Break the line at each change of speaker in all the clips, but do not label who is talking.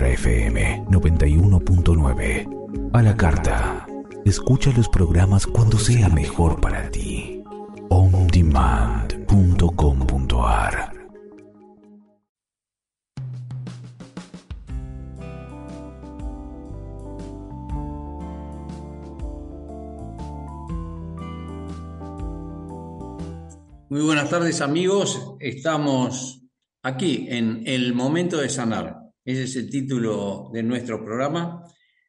Mantra FM 91.9. A la carta. Escucha los programas cuando sea mejor para ti. ondemand.com.ar
Muy buenas tardes amigos, estamos aquí en El Momento de Sanar. Ese es el título de nuestro programa,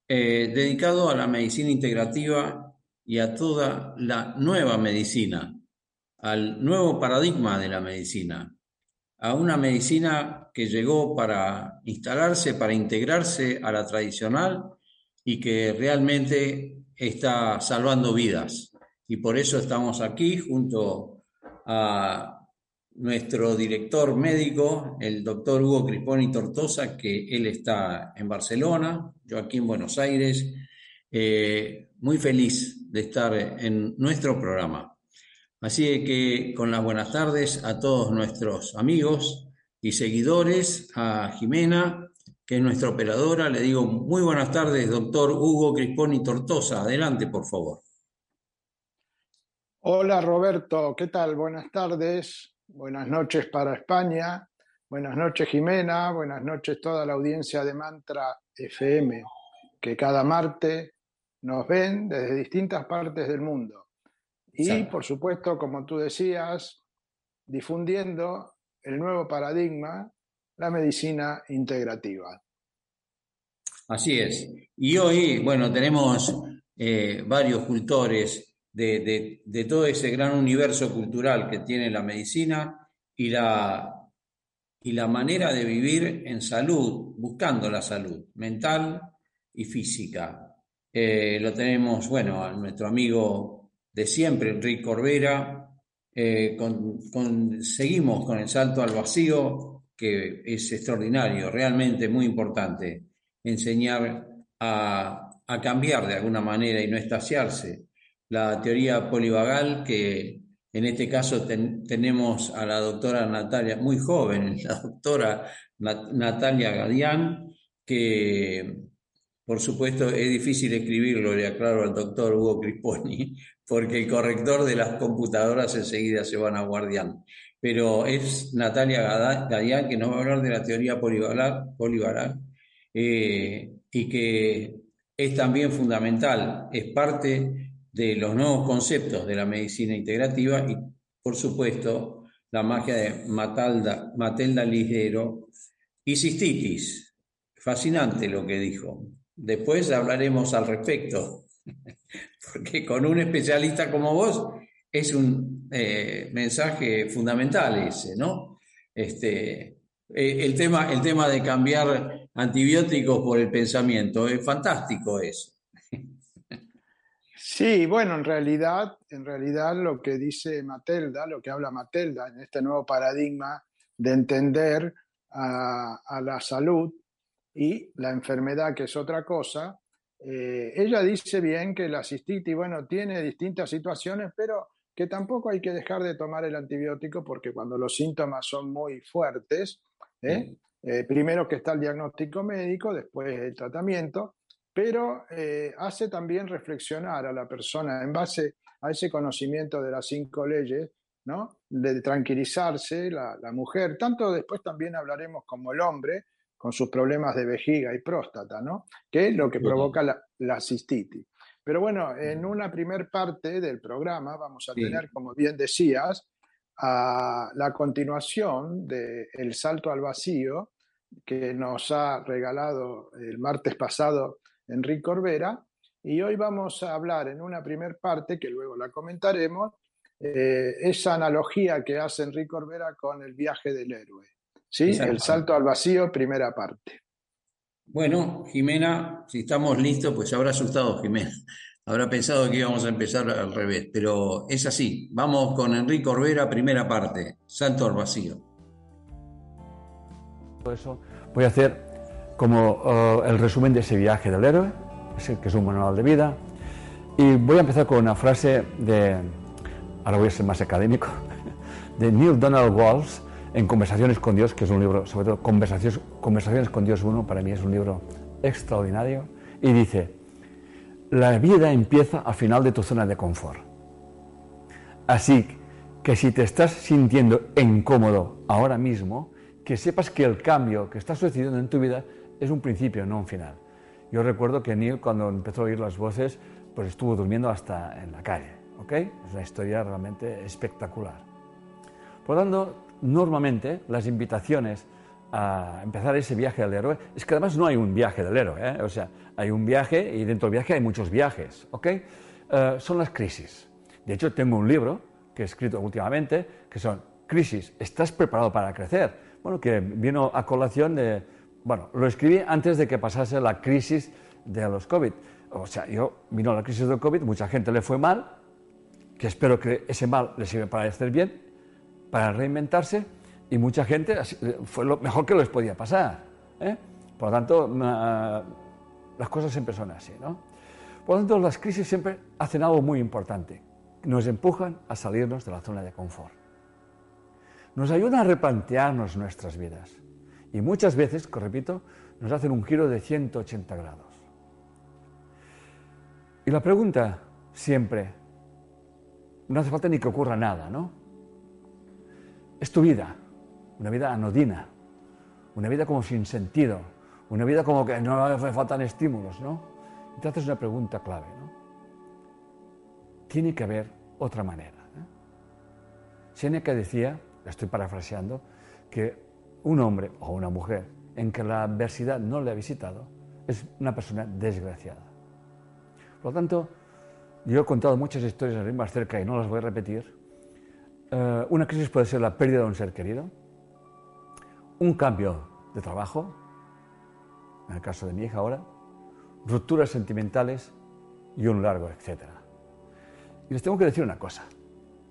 eh, dedicado a la medicina integrativa y a toda la nueva medicina, al nuevo paradigma de la medicina, a una medicina que llegó para instalarse, para integrarse a la tradicional y que realmente está salvando vidas. Y por eso estamos aquí junto a nuestro director médico, el doctor Hugo Crisponi Tortosa, que él está en Barcelona, yo aquí en Buenos Aires. Eh, muy feliz de estar en nuestro programa. Así que con las buenas tardes a todos nuestros amigos y seguidores, a Jimena, que es nuestra operadora, le digo muy buenas tardes, doctor Hugo Crisponi Tortosa. Adelante, por favor.
Hola Roberto, ¿qué tal? Buenas tardes, buenas noches para España, buenas noches Jimena, buenas noches toda la audiencia de Mantra FM, que cada martes nos ven desde distintas partes del mundo. Y por supuesto, como tú decías, difundiendo el nuevo paradigma, la medicina integrativa.
Así es. Y hoy, bueno, tenemos eh, varios cultores de, todo ese gran universo cultural que tiene la medicina y la, y la manera de vivir en salud, buscando la salud mental y física. Eh, lo tenemos, bueno, a nuestro amigo de siempre, Enrique Corbera. Eh, seguimos con el salto al vacío, que es extraordinario, realmente muy importante, enseñar a, a cambiar de alguna manera y no estasiarse la teoría polivagal, que en este caso tenemos a la doctora Natalia, muy joven, la doctora Natalia Gadián, que por supuesto es difícil escribirlo, le aclaro al doctor Hugo Crisponi, porque el corrector de las computadoras enseguida se van a guardián. Pero es Natalia Gadián que nos va a hablar de la teoría polivagal, eh, y que es también fundamental, es parte de los nuevos conceptos de la medicina integrativa y, por supuesto, la magia de Matalda, Matelda Ligero y cistitis. Fascinante lo que dijo. Después hablaremos al respecto, porque con un especialista como vos es un eh, mensaje fundamental ese, ¿no? Este, eh, el, tema, el tema de cambiar antibióticos por el pensamiento, es fantástico eso.
Sí, bueno, en realidad, en realidad lo que dice Matelda, lo que habla Matelda en este nuevo paradigma de entender a, la salud y la enfermedad, que es otra cosa, eh, ella dice bien que la cistitis, bueno, tiene distintas situaciones, pero que tampoco hay que dejar de tomar el antibiótico porque cuando los síntomas son muy fuertes, ¿eh? Eh, primero que está el diagnóstico médico, después el tratamiento, pero eh, hace también reflexionar a la persona en base a ese conocimiento de las cinco leyes, ¿no? De tranquilizarse la, mujer, tanto después también hablaremos como el hombre, con sus problemas de vejiga y próstata, ¿no? Que es lo que provoca la, cistitis. Pero bueno, en una primer parte del programa vamos a tener, como bien decías, a la continuación del el salto al vacío que nos ha regalado el martes pasado Enrique Corbera, y hoy vamos a hablar en una primer parte, que luego la comentaremos, eh, esa analogía que hace Enrique Corbera con el viaje del héroe. ¿sí? El salto al vacío, primera parte.
Bueno, Jimena, si estamos listos, pues habrá asustado Jimena. Habrá pensado que íbamos a empezar al revés, pero es así. Vamos con Enrique Corbera, primera parte, salto al vacío.
Por eso voy a hacer como eh, el resumen de ese viaje del héroe, que es un manual de vida. Y voy a empezar con una frase de, ahora voy a ser más académico, de Neil Donald Walsh, en Conversaciones con Dios, que es un libro, sobre todo Conversaciones, Conversaciones con Dios 1, para mí es un libro extraordinario, y dice, la vida empieza al final de tu zona de confort. Así que si te estás sintiendo incómodo ahora mismo, que sepas que el cambio que está sucediendo en tu vida es un principio, no un final. Yo recuerdo que Neil, cuando empezó a oír las voces, pues estuvo durmiendo hasta en la calle. ¿ok? Es una historia realmente espectacular. Por lo tanto, normalmente las invitaciones a empezar ese viaje del héroe es que además no hay un viaje del héroe, ¿eh? o sea, hay un viaje y dentro del viaje hay muchos viajes, ¿ok? Eh, son las crisis. De hecho, tengo un libro que he escrito últimamente que son crisis, ¿estás preparado para crecer? Bueno, que vino a colación de, bueno, lo escribí antes de que pasase la crisis de los COVID. O sea, yo vino la crisis del COVID, mucha gente le fue mal, que espero que ese mal le sirva para hacer bien, para reinventarse, y mucha gente fue lo mejor que les podía pasar. ¿eh? Por lo tanto, las cosas siempre son así. ¿no? Por lo tanto, las crisis siempre hacen algo muy importante. Nos empujan a salirnos de la zona de confort. Nos ayudan a replantearnos nuestras vidas. Y muchas veces, repito, nos hacen un giro de 180 grados. Y la pregunta siempre no hace falta ni que ocurra nada, ¿no? Es tu vida, una vida anodina, una vida como sin sentido, una vida como que no hace faltan estímulos, ¿no? Y te haces una pregunta clave, ¿no? Tiene que haber otra manera. ¿eh? Seneca decía, la estoy parafraseando, que un hombre o una mujer en que la adversidad no le ha visitado es una persona desgraciada. Por lo tanto, yo he contado muchas historias en más cerca y no las voy a repetir. Eh, una crisis puede ser la pérdida de un ser querido, un cambio de trabajo, en el caso de mi hija ahora, rupturas sentimentales y un largo etcétera. Y les tengo que decir una cosa,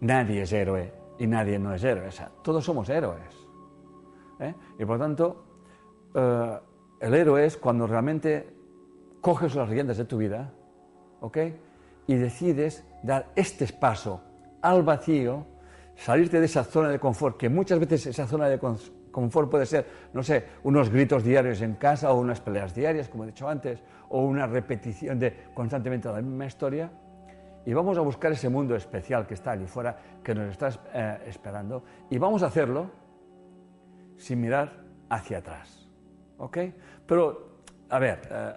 nadie es héroe y nadie no es héroe, o sea, todos somos héroes. ¿Eh? Y por tanto, eh, el héroe es cuando realmente coges las riendas de tu vida, ¿ok? y decides dar este paso al vacío, salirte de esa zona de confort, que muchas veces esa zona de confort puede ser, no sé, unos gritos diarios en casa o unas peleas diarias, como he dicho antes, o una repetición de constantemente la misma historia, y vamos a buscar ese mundo especial que está allí fuera, que nos está eh, esperando, y vamos a hacerlo sin mirar hacia atrás. ¿Ok? Pero, a ver, eh,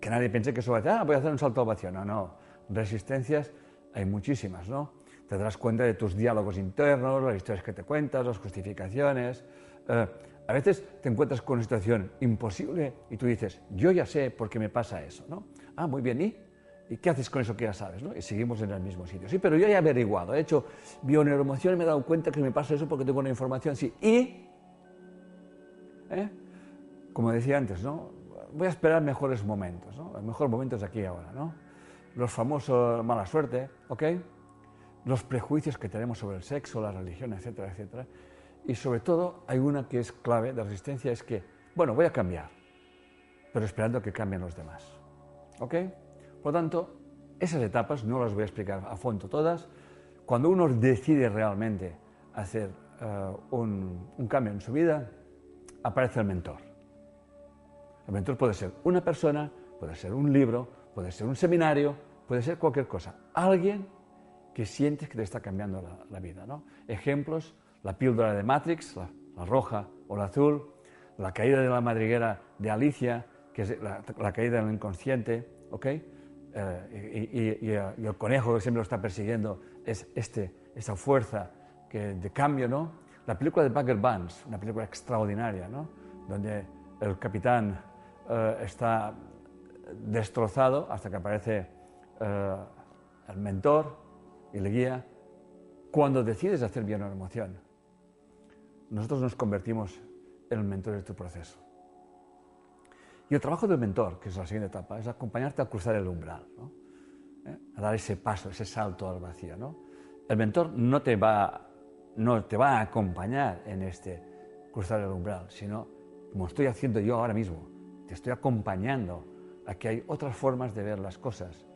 que nadie piense que eso va a decir, ah, voy a hacer un salto al vacío. No, no. Resistencias hay muchísimas, ¿no? Te darás cuenta de tus diálogos internos, las historias que te cuentas, las justificaciones. Eh, a veces te encuentras con una situación imposible y tú dices, yo ya sé por qué me pasa eso, ¿no? Ah, muy bien, ¿y? ¿Y qué haces con eso que ya sabes? ¿no? Y seguimos en el mismo sitio. Sí, pero yo he averiguado, he hecho bioneuromoción y me he dado cuenta que me pasa eso porque tengo una información así. ¿Y? ¿Eh? Como decía antes, ¿no? voy a esperar mejores momentos, ¿no? El mejor momento es aquí y ahora, ¿no? Los famosos mala suerte, ¿ok? Los prejuicios que tenemos sobre el sexo, la religión, etcétera, etcétera. Y sobre todo hay una que es clave de resistencia, es que, bueno, voy a cambiar, pero esperando que cambien los demás, ¿ok? Por lo tanto, esas etapas no las voy a explicar a fondo todas. Cuando uno decide realmente hacer eh, un, cambio en su vida, aparece el mentor. El mentor puede ser una persona, puede ser un libro, puede ser un seminario, puede ser cualquier cosa. Alguien que sientes que te está cambiando la, vida. ¿no? Ejemplos, la píldora de Matrix, la, roja o la azul, la caída de la madriguera de Alicia, que es la, caída del inconsciente. Eh, y, el conejo que siempre lo está persiguiendo es este, esa fuerza que, de cambio, ¿no? La película de Bagger Vance, una película extraordinaria, ¿no? Donde el capitán eh, está destrozado hasta que aparece eh, el mentor y le guía. Cuando decides hacer bien una emoción, nosotros nos convertimos en el mentor de tu proceso. Y el trabajo del mentor, que es la siguiente etapa, es acompañarte a cruzar el umbral, ¿Eh? a dar ese paso, ese salto al vacío. ¿no? El mentor no te, va, no te va a acompañar en este cruzar el umbral, sino como estoy haciendo yo ahora mismo, te estoy acompañando a que hay otras formas de ver las cosas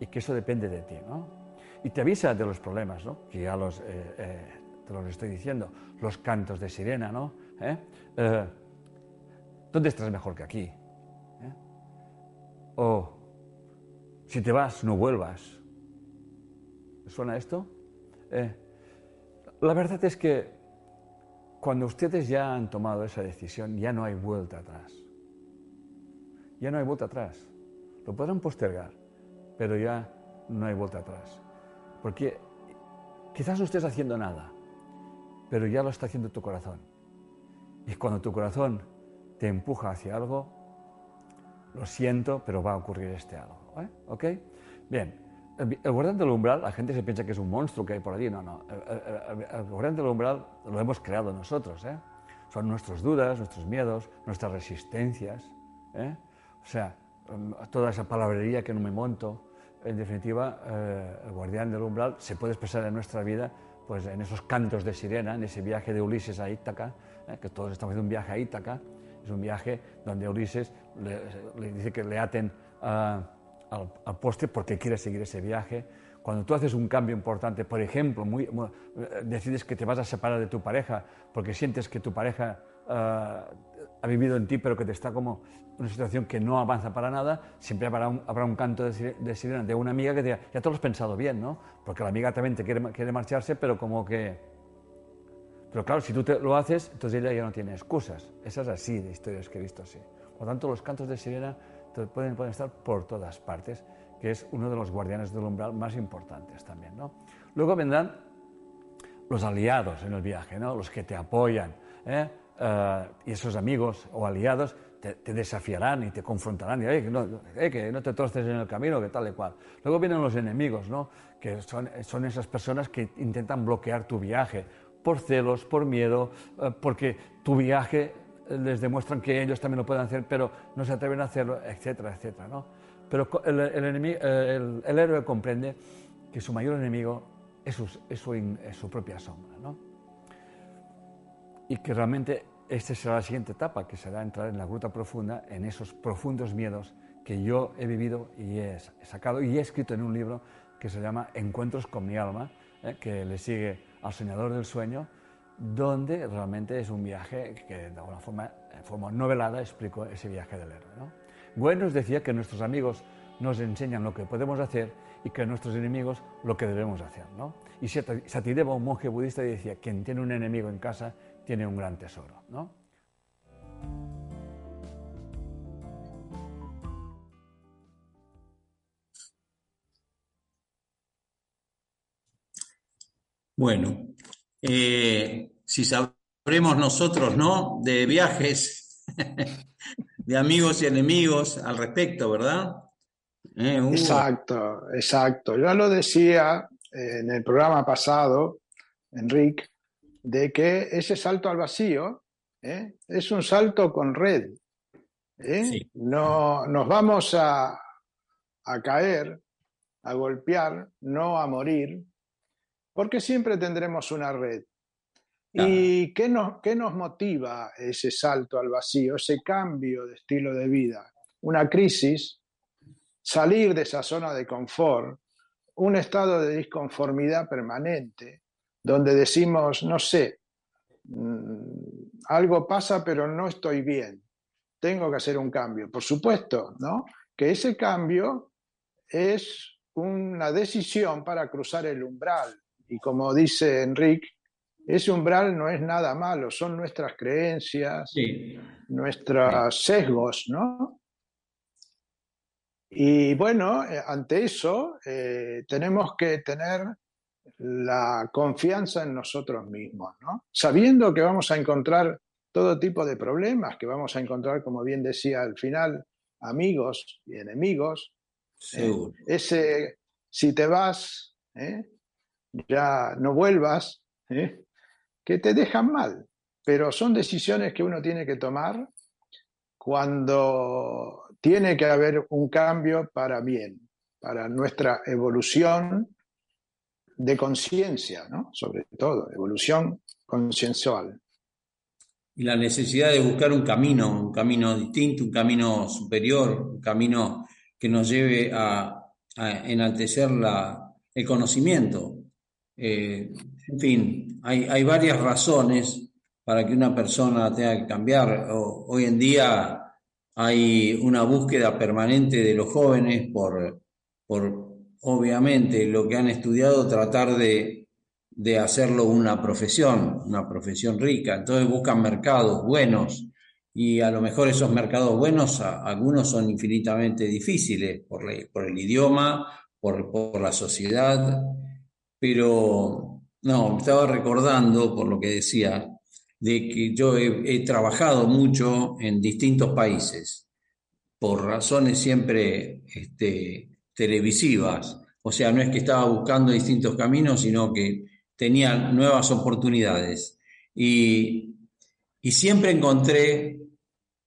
y que eso depende de ti, ¿no? Y te avisa de los problemas, ¿no? Que ya los, eh, eh, te los estoy diciendo, los cantos de sirena, ¿no? ¿Dónde estás mejor que aquí? ¿Eh? O si te vas, no vuelvas. ¿Suena esto? la verdad es que cuando ustedes ya han tomado esa decisión, ya no hay vuelta atrás. Ya no hay vuelta atrás. Lo podrán postergar, pero ya no hay vuelta atrás. Porque quizás no estés haciendo nada, pero ya lo está haciendo tu corazón. Y cuando tu corazón te empuja hacia algo, lo siento, pero va a ocurrir este algo. ¿eh? ¿Ok? Bien, el, guardián del umbral, la gente se piensa que es un monstruo que hay por allí. No, no. El, guardián del umbral lo hemos creado nosotros. ¿eh? Son nuestras dudas, nuestros miedos, nuestras resistencias. ¿eh? O sea, toda esa palabrería que no me monto. En definitiva, eh, el guardián del umbral se puede expresar en nuestra vida pues, en esos cantos de sirena, en ese viaje de Ulises a Ítaca, ¿eh? que todos estamos haciendo un viaje a Ítaca. Es un viaje donde Ulises le, dice que le aten a al, al postre porque quieres seguir ese viaje. Cuando tú haces un cambio importante, por ejemplo, muy, eh, decides que te vas a separar de tu pareja porque sientes que tu pareja uh, ha vivido en ti, pero que te está como una situación que no avanza para nada, siempre habrá un, habrá un canto de, sirena de una amiga que te diga, ya te lo has pensado bien, ¿no? Porque la amiga también te quiere, quiere marcharse, pero como que... Pero claro, si tú te lo haces, entonces ella ya no tiene excusas. Esas es así de historias que he visto así. Por lo tanto, los cantos de sirena pueden, pueden estar por todas partes, que es uno de los guardianes del umbral más importantes también. ¿no? Luego vendrán los aliados en el viaje, ¿no? los que te apoyan, ¿eh? Uh, y esos amigos o aliados te, te, desafiarán y te confrontarán, y que, no, eh, que no te troces en el camino, que tal y cual. Luego vienen los enemigos, ¿no? que son, son esas personas que intentan bloquear tu viaje por celos, por miedo, uh, porque tu viaje les demuestran que ellos también lo pueden hacer, pero no se atreven a hacerlo, etcétera, etcétera. ¿no? Pero el, el, héroe comprende que su mayor enemigo es su, propia sombra. ¿no? Y que realmente esta será la siguiente etapa, que será entrar en la gruta profunda, en esos profundos miedos que yo he vivido y he sacado y he escrito en un libro que se llama Encuentros con mi alma, ¿eh? que le sigue al Soñador del Sueño, donde realmente es un viaje que de alguna forma, en forma novelada, explico ese viaje del héroe. ¿no? Gwen nos decía que nuestros amigos nos enseñan lo que podemos hacer y que nuestros enemigos lo que debemos hacer. ¿no? Y Satideva, un monje budista, decía, quien tiene un enemigo en casa tiene un gran tesoro. ¿no?
Bueno, eh, si sabremos nosotros, ¿no? De viajes, de amigos y enemigos al respecto, ¿verdad?
Eh, exacto, exacto. Ya lo decía en el programa pasado, Enrique, de que ese salto al vacío ¿eh? es un salto con red. No, nos vamos a, a caer, a golpear, no a morir, porque siempre tendremos una red. ¿Y qué nos, qué nos motiva ese salto al vacío, ese cambio de estilo de vida? Una crisis, salir de esa zona de confort, un estado de disconformidad permanente, donde decimos, no sé, mm, algo pasa pero no estoy bien, tengo que hacer un cambio. Por supuesto, ¿no? Que ese cambio es una decisión para cruzar el umbral, y como dice Enrique, ese umbral no es nada malo, son nuestras creencias, nuestros sesgos, ¿no? Y bueno, eh, ante eso eh, tenemos que tener la confianza en nosotros mismos, ¿no? Sabiendo que vamos a encontrar todo tipo de problemas, que vamos a encontrar, como bien decía al final, amigos y enemigos. Eh, ese, si te vas, ya no vuelvas, ¿eh? que te dejan mal. Pero son decisiones que uno tiene que tomar cuando tiene que haber un cambio para bien, para nuestra evolución de conciencia, ¿no? sobre todo, evolución conciencial.
Y la necesidad de buscar un camino, un camino distinto, un camino superior, un camino que nos lleve a, enaltecer el conocimiento, eh, En fin, hay, hay varias razones para que una persona tenga que cambiar. hoy en día hay una búsqueda permanente de los jóvenes por, por obviamente, lo que han estudiado, tratar de, de hacerlo una profesión, una profesión rica. Entonces buscan mercados buenos y a lo mejor esos mercados buenos, algunos son infinitamente difíciles por, por el idioma, por, por, la sociedad, pero no, estaba recordando, por lo que decía, de que yo he, trabajado mucho en distintos países, por razones siempre este, televisivas, o sea, no es que estaba buscando distintos caminos, sino que tenía nuevas oportunidades. Y, y siempre encontré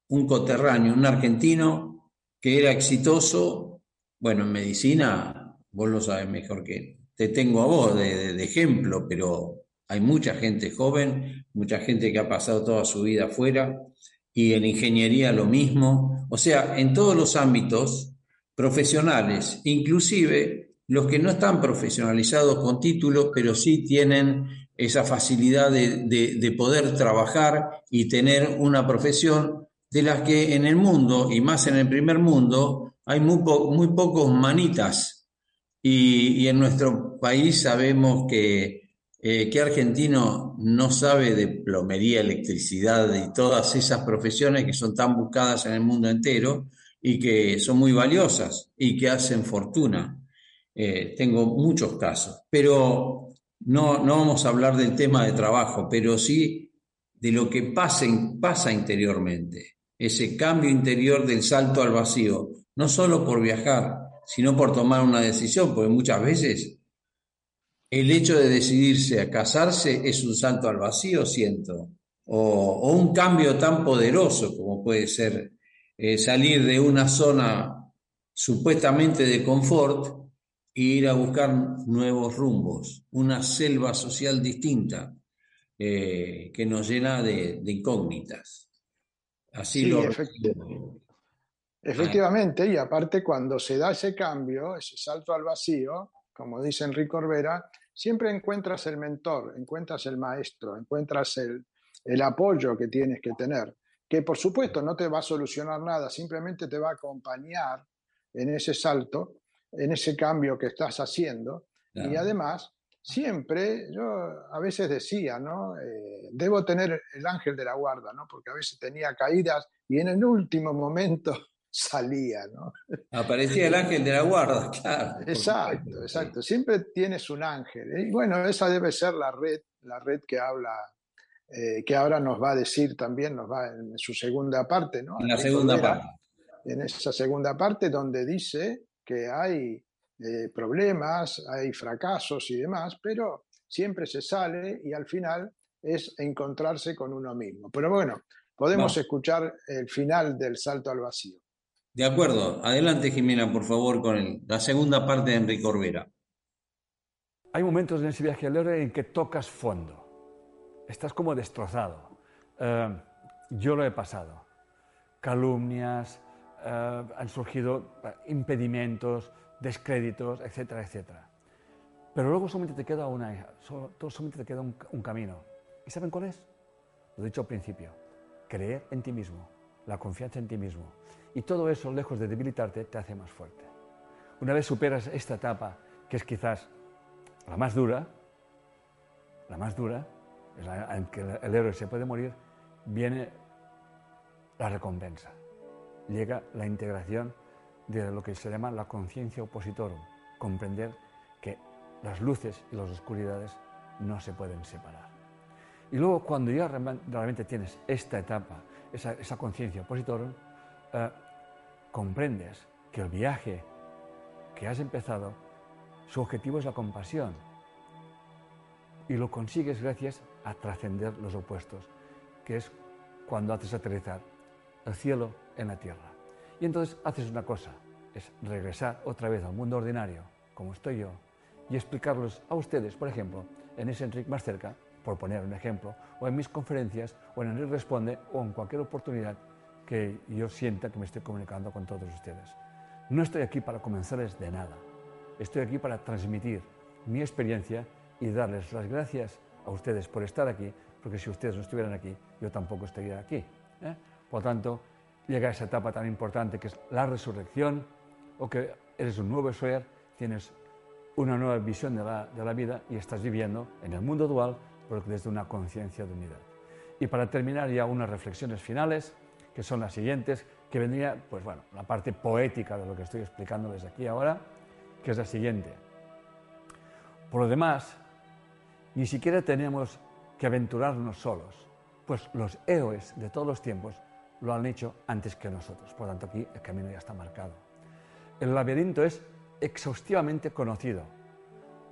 un coterráneo, un argentino que era exitoso, bueno, en medicina, vos lo sabes mejor que te tengo a vos de, ejemplo, pero hay mucha gente joven, mucha gente que ha pasado toda su vida afuera, y en ingeniería lo mismo, o sea, en todos los ámbitos profesionales, inclusive los que no están profesionalizados con título, pero sí tienen esa facilidad de, de poder trabajar y tener una profesión de las que en el mundo, y más en el primer mundo, hay muy, muy pocos manitas. Y, en nuestro país sabemos que, eh, que argentino no sabe de plomería, electricidad y todas esas profesiones que son tan buscadas en el mundo entero y que son muy valiosas y que hacen fortuna. Eh, tengo muchos casos, pero no, no vamos a hablar del tema de trabajo, pero sí de lo que pasa, pasa interiormente ese cambio interior del salto al vacío, no solo por viajar, sino por tomar una decisión, porque muchas veces el hecho de decidirse a casarse es un salto al vacío, siento, o, un cambio tan poderoso como puede ser eh, salir de una zona supuestamente de confort e ir a buscar nuevos rumbos, una selva social distinta eh, que nos llena de incógnitas. Así lo...
Efectivamente, y aparte cuando se da ese cambio, ese salto al vacío, como dice Enrique Orbera, siempre encuentras el mentor, encuentras el maestro, encuentras el, el apoyo que tienes que tener, que por supuesto no te va a solucionar nada, simplemente te va a acompañar en ese salto, en ese cambio que estás haciendo, y además siempre, yo a veces decía, ¿no? Eh, debo tener el ángel de la guarda, ¿no? Porque a veces tenía caídas y en el último momento salía, ¿no?
Aparecía el ángel de la guarda, claro.
Exacto, exacto. Siempre tienes un ángel. ¿eh? Y bueno, esa debe ser la red, la red que habla, eh, que ahora nos va a decir también, nos va en su segunda parte, ¿no?
En la segunda parte.
En esa segunda parte donde dice que hay problemas, hay fracasos y demás, pero siempre se sale y al final es encontrarse con uno mismo. Pero bueno, podemos escuchar el final del salto al vacío.
De acuerdo. Adelante, Jimena, por favor, con la segunda parte de Enrique Orbera.
Hay momentos en ese viaje al héroe en que tocas fondo. Estás como destrozado. Eh, yo lo he pasado. Calumnias, eh, han surgido eh, impedimentos, descréditos, etcétera, etcétera. Pero luego solamente te queda, una, solamente te queda un, un camino. ¿Y saben cuál es? Lo he dicho al principio. Creer en ti mismo, la confianza en ti mismo. Y todo eso, lejos de debilitarte, te hace más fuerte. Una vez superas esta etapa, que es quizás la más dura, la más dura, en que el héroe se puede morir, viene la recompensa. Llega la integración de lo que se llama la conciencia opositorum, comprender que las luces y las oscuridades no se pueden separar. Y luego cuando ya realmente tienes esta etapa, esa, conciencia opositorum, eh, comprendes que el viaje que has empezado, su objetivo es la compasión. Y lo consigues gracias a trascender los opuestos, que es cuando haces aterrizar el cielo en la tierra. Y entonces haces una cosa, es regresar otra vez al mundo ordinario, como estoy yo, y explicarlos a ustedes, por ejemplo, en ese Enric más cerca, por poner un ejemplo, o en mis conferencias, o en Enric Responde, o en cualquier oportunidad que yo sienta que me estoy comunicando con todos ustedes. No estoy aquí para convencerles de nada, estoy aquí para transmitir mi experiencia y darles las gracias a ustedes por estar aquí, porque si ustedes no estuvieran aquí, yo tampoco estaría aquí. ¿eh? Por tanto, llega esa etapa tan importante que es la resurrección, o que eres un nuevo ser, tienes una nueva visión de la, de la vida y estás viviendo en el mundo dual, pero desde una conciencia de unidad. Y para terminar ya unas reflexiones finales, que son las siguientes, que vendría, pues bueno, la parte poética de lo que estoy explicando desde aquí ahora, que es la siguiente. Por lo demás, ni siquiera tenemos que aventurarnos solos, pues los héroes de todos los tiempos lo han hecho antes que nosotros. Por lo tanto, aquí el camino ya está marcado. El laberinto es exhaustivamente conocido.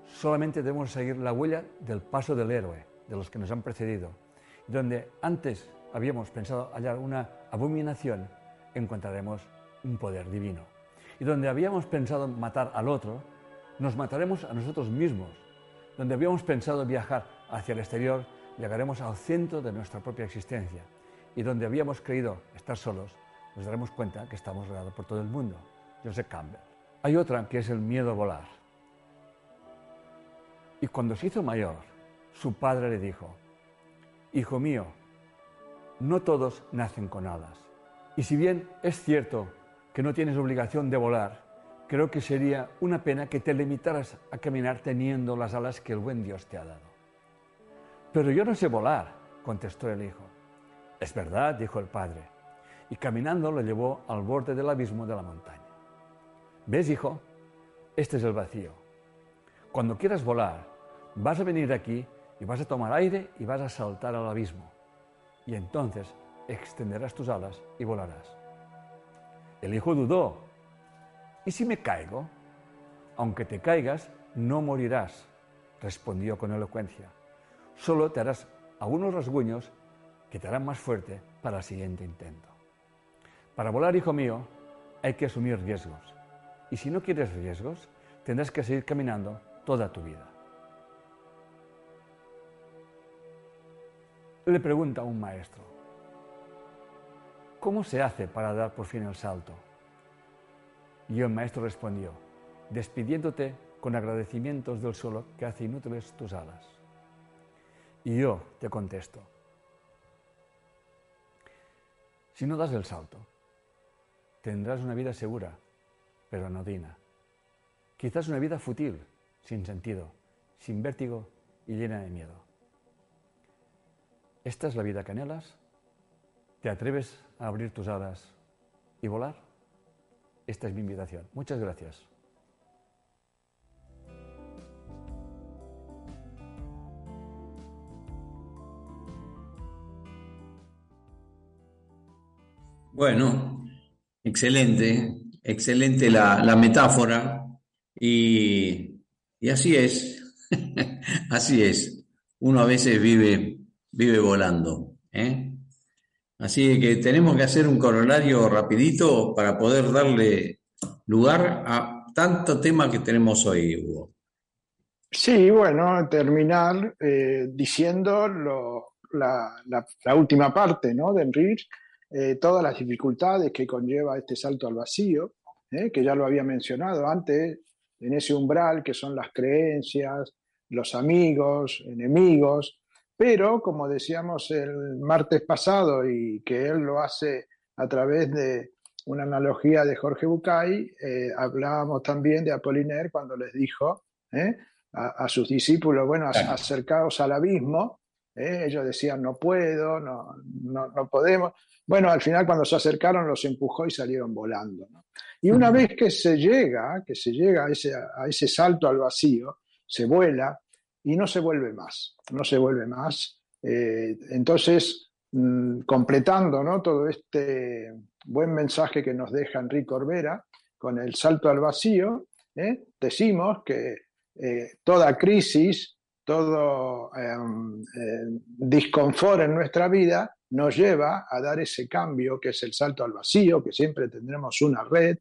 Solamente debemos seguir la huella del paso del héroe, de los que nos han precedido. Donde antes habíamos pensado hallar una abominación, encontraremos un poder divino. Y donde habíamos pensado matar al otro, nos mataremos a nosotros mismos. Donde habíamos pensado viajar hacia el exterior, llegaremos al centro de nuestra propia existencia. Y donde habíamos creído estar solos, nos daremos cuenta que estamos regados por todo el mundo. Joseph Campbell. Hay otra que es el miedo a volar. Y cuando se hizo mayor, su padre le dijo, Hijo mío, no todos nacen con alas. Y si bien es cierto que no tienes obligación de volar, creo que sería una pena que te limitaras a caminar teniendo las alas que el buen Dios te ha dado. Pero yo no sé volar, contestó el hijo. Es verdad, dijo el padre, y caminando lo llevó al borde del abismo de la montaña. ¿Ves, hijo? Este es el vacío. Cuando quieras volar, vas a venir aquí y vas a tomar aire y vas a saltar al abismo. Y entonces extenderás tus alas y volarás. El hijo dudó. ¿Y si me caigo? Aunque te caigas, no morirás, respondió con elocuencia. Solo te harás algunos rasguños que te harán más fuerte para el siguiente intento. Para volar, hijo mío, hay que asumir riesgos. Y si no quieres riesgos, tendrás que seguir caminando toda tu vida. Le pregunta a un maestro, ¿cómo se hace para dar por fin el salto? Y el maestro respondió, despidiéndote con agradecimientos del suelo que hace inútiles tus alas. Y yo te contesto, si no das el salto, tendrás una vida segura, pero anodina. Quizás una vida fútil, sin sentido, sin vértigo y llena de miedo. ¿Esta es la vida que anhelas? ¿Te atreves a abrir tus alas y volar? Esta es mi invitación. Muchas gracias.
Bueno, excelente, excelente la, metáfora y, así es, así es. Uno a veces vive, vive volando. ¿eh? Así que tenemos que hacer un corolario rapidito para poder darle lugar a tanto tema que tenemos hoy, Hugo.
Sí, bueno, terminar eh, diciendo la, última parte ¿no? de Enrich, eh, todas las dificultades que conlleva este salto al vacío, que ya lo había mencionado antes, en ese umbral que son las creencias, los amigos, enemigos, pero como decíamos el martes pasado y que él lo hace a través de una analogía de Jorge Bucay, eh, hablábamos también de Apollinaire cuando les dijo a, sus discípulos, bueno, acercaos al abismo, ellos decían no puedo, no, no, no podemos, bueno, al final cuando se acercaron los empujó y salieron volando. Y una vez que se llega, que se llega a ese, a ese salto al vacío, se vuela y no se vuelve más, no se vuelve más. Eh, entonces, mm, completando ¿no? todo este buen mensaje que nos deja Enrique Corbera con el salto al vacío, ¿eh? decimos que eh, toda crisis, todo em, disconfort en nuestra vida nos lleva a dar ese cambio que es el salto al vacío, que siempre tendremos una red,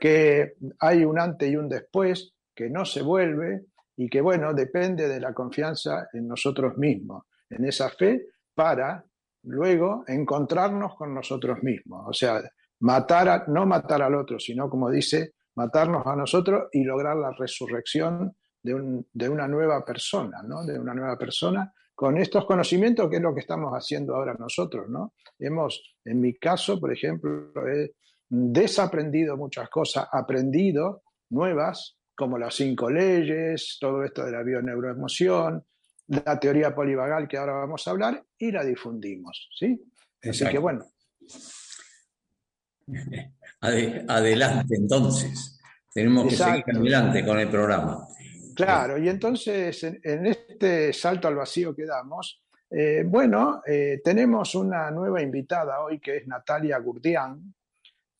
que hay un antes y un después, que no se vuelve y que, bueno, depende de la confianza en nosotros mismos, en esa fe, para luego encontrarnos con nosotros mismos. O sea, matar no matar al otro, sino, como dice, matarnos a nosotros y lograr la resurrección de, de una nueva persona, ¿no? De una nueva persona con estos conocimientos, que es lo que estamos haciendo ahora nosotros, ¿no? Hemos, en mi caso, por ejemplo, he desaprendido muchas cosas, aprendido nuevas, como las cinco leyes, todo esto de la bioneuroemoción, la teoría polivagal que ahora vamos a hablar, y la difundimos, ¿sí? Así que bueno.
Adelante, entonces. Tenemos que seguir adelante con el programa.
Claro, y entonces en, este salto al vacío que damos, eh, bueno, eh, tenemos una nueva invitada hoy que es Natalia Gurdián,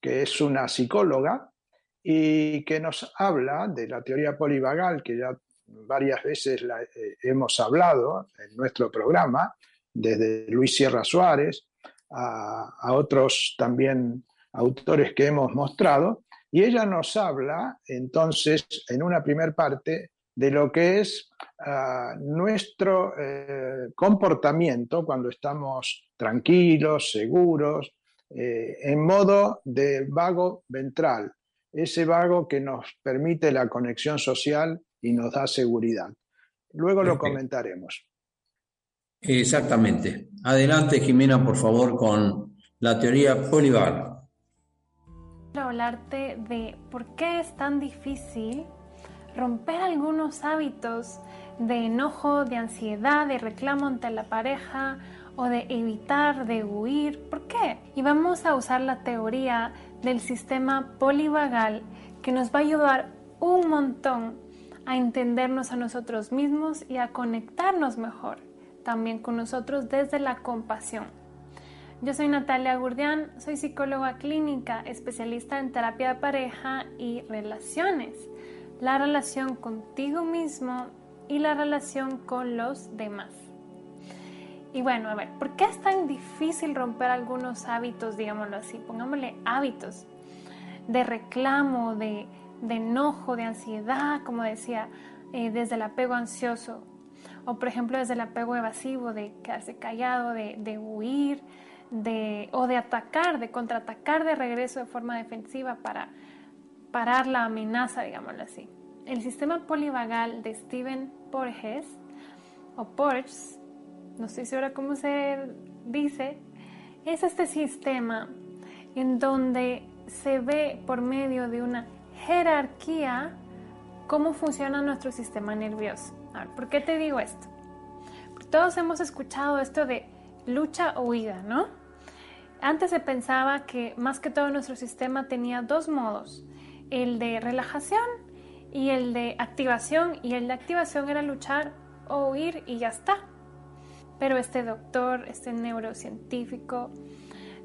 que es una psicóloga y que nos habla de la teoría polivagal, que ya varias veces eh, hemos hablado en nuestro programa, desde Luis Sierra Suárez a, otros también autores que hemos mostrado, y ella nos habla entonces en una primera parte de lo que es ah, nuestro eh, comportamiento cuando estamos tranquilos, seguros, eh, en modo de vago ventral, ese vago que nos permite la conexión social y nos da seguridad. Luego lo comentaremos.
Exactamente. Adelante, Jimena, por favor, con la teoría polivagal.
Quiero hablarte de por qué es tan difícil romper algunos hábitos de enojo, de ansiedad, de reclamo ante la pareja o de evitar, de huir. ¿Por qué? Y vamos a usar la teoría del sistema polivagal que nos va a ayudar un montón a entendernos a nosotros mismos y a conectarnos mejor también con nosotros desde la compasión. Yo soy Natalia Gurdián, soy psicóloga clínica, especialista en terapia de pareja y relaciones, la relación contigo mismo y la relación con los demás. Y bueno, a ver, ¿por qué es tan difícil romper algunos hábitos, digámoslo así? Pongámosle hábitos de reclamo, de, enojo, de ansiedad, como decía, eh, desde el apego ansioso, o por ejemplo desde el apego evasivo, de quedarse callado, de, huir, de, o de atacar, de contraatacar de regreso de forma defensiva para parar la amenaza, digámoslo así. El sistema polivagal de Steven Porges, o Porges, no estoy segura cómo se dice, es este sistema en donde se ve por medio de una jerarquía cómo funciona nuestro sistema nervioso. ¿por qué te digo esto? Todos hemos escuchado esto de lucha o huida, ¿no? Antes se pensaba que más que todo nuestro sistema tenía dos modos, el de relajación y el de activación, y el de activación era luchar o huir y ya está. Pero este doctor, este neurocientífico,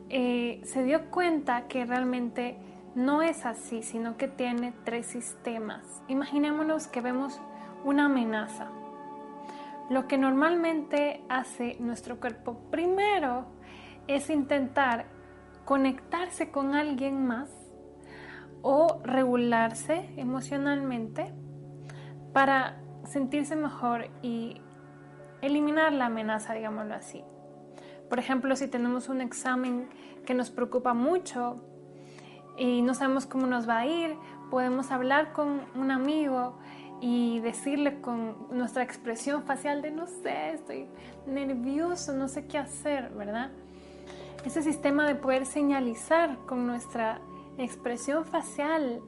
eh, se dio cuenta que realmente no es así, sino que tiene tres sistemas. Imaginémonos que vemos una amenaza. Lo que normalmente hace nuestro cuerpo primero es intentar conectarse con alguien más o regularse emocionalmente para sentirse mejor y eliminar la amenaza, digámoslo así. Por ejemplo, si tenemos un examen que nos preocupa mucho y no sabemos cómo nos va a ir, podemos hablar con un amigo y decirle con nuestra expresión facial de no sé, estoy nervioso, no sé qué hacer, ¿verdad? Ese sistema de poder señalizar con nuestra expresión facial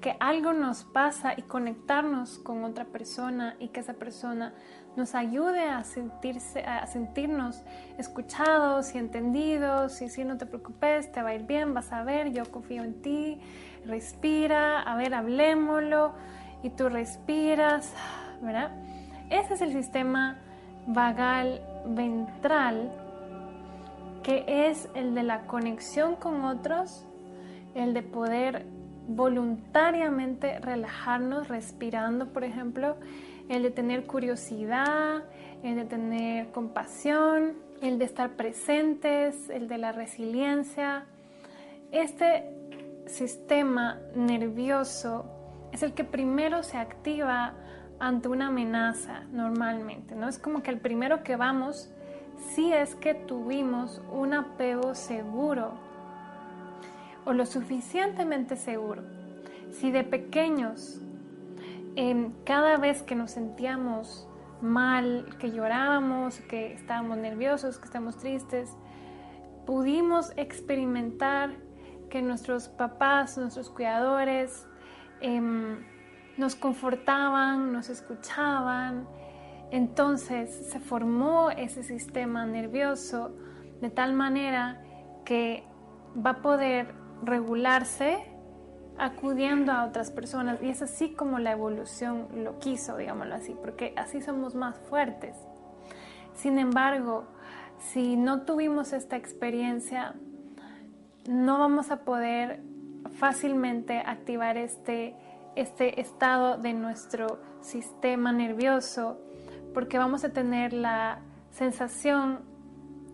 que algo nos pasa y conectarnos con otra persona y que esa persona nos ayude a, sentirse, a sentirnos escuchados y entendidos y si no te preocupes, te va a ir bien, vas a ver, yo confío en ti, respira, a ver, hablemoslo y tú respiras, ¿verdad? Ese es el sistema vagal ventral, que es el de la conexión con otros, el de poder voluntariamente relajarnos respirando, por ejemplo, el de tener curiosidad, el de tener compasión, el de estar presentes, el de la resiliencia. Este sistema nervioso es el que primero se activa ante una amenaza normalmente, ¿no? Es como que el primero que vamos si es que tuvimos un apego seguro o lo suficientemente seguro. Si de pequeños em, cada vez que nos sentíamos mal, que llorábamos, que estábamos nerviosos, que estábamos tristes, pudimos experimentar que nuestros papás, nuestros cuidadores, em, nos confortaban, nos escuchaban. Entonces se formó ese sistema nervioso de tal manera que va a poder regularse acudiendo a otras personas. Y es así como la evolución lo quiso, digámoslo así, porque así somos más fuertes. Sin embargo, si no tuvimos esta experiencia, no vamos a poder fácilmente activar este, este estado de nuestro sistema nervioso porque vamos a tener la sensación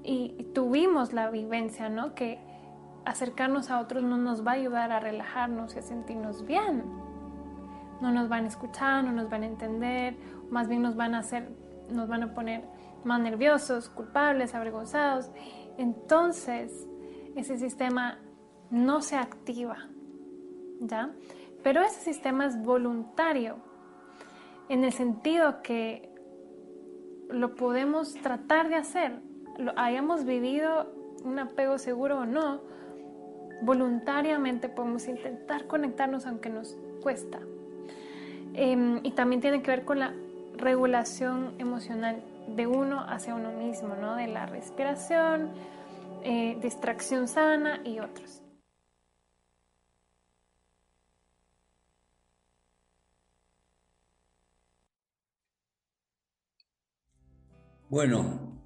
y, tuvimos la vivencia, ¿no? Que acercarnos a otros no nos va a ayudar a relajarnos y a sentirnos bien. No nos van a escuchar, no nos van a entender, más bien nos van a hacer, nos van a poner más nerviosos, culpables, avergonzados. Entonces, ese sistema no se activa, ¿ya? Pero ese sistema es voluntario, en el sentido que lo podemos tratar de hacer, lo hayamos vivido un apego seguro o no, voluntariamente podemos intentar conectarnos aunque nos cuesta. Em, y también tiene que ver con la regulación emocional de uno hacia uno mismo, ¿no? De la respiración, eh, distracción sana y otros.
Bueno,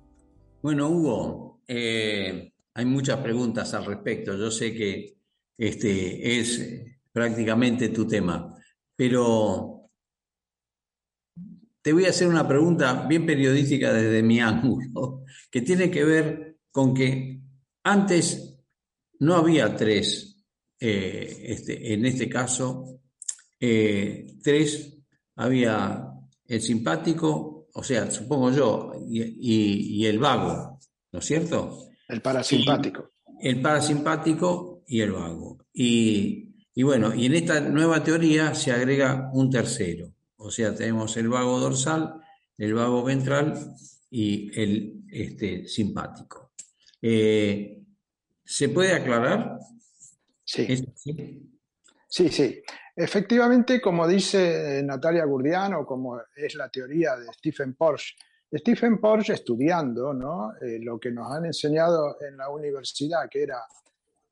bueno, Hugo, eh, hay muchas preguntas al respecto. Yo sé que este es prácticamente tu tema, pero te voy a hacer una pregunta bien periodística desde mi ángulo, que tiene que ver con que antes no había tres, eh, este, en este caso, eh, tres, había el simpático, o sea, supongo yo, y, el vago, ¿no es cierto?
El parasimpático.
el parasimpático y el vago. Y, y, bueno, y en esta nueva teoría se agrega un tercero. O sea, tenemos el vago dorsal, el vago ventral y el este, simpático. Eh, ¿Se puede aclarar?
Sí. sí. Sí, Efectivamente, como dice Natalia Gurdiano, como es la teoría de Stephen Porsche, Stephen Porsche estudiando ¿no? Eh, lo que nos han enseñado en la universidad, que era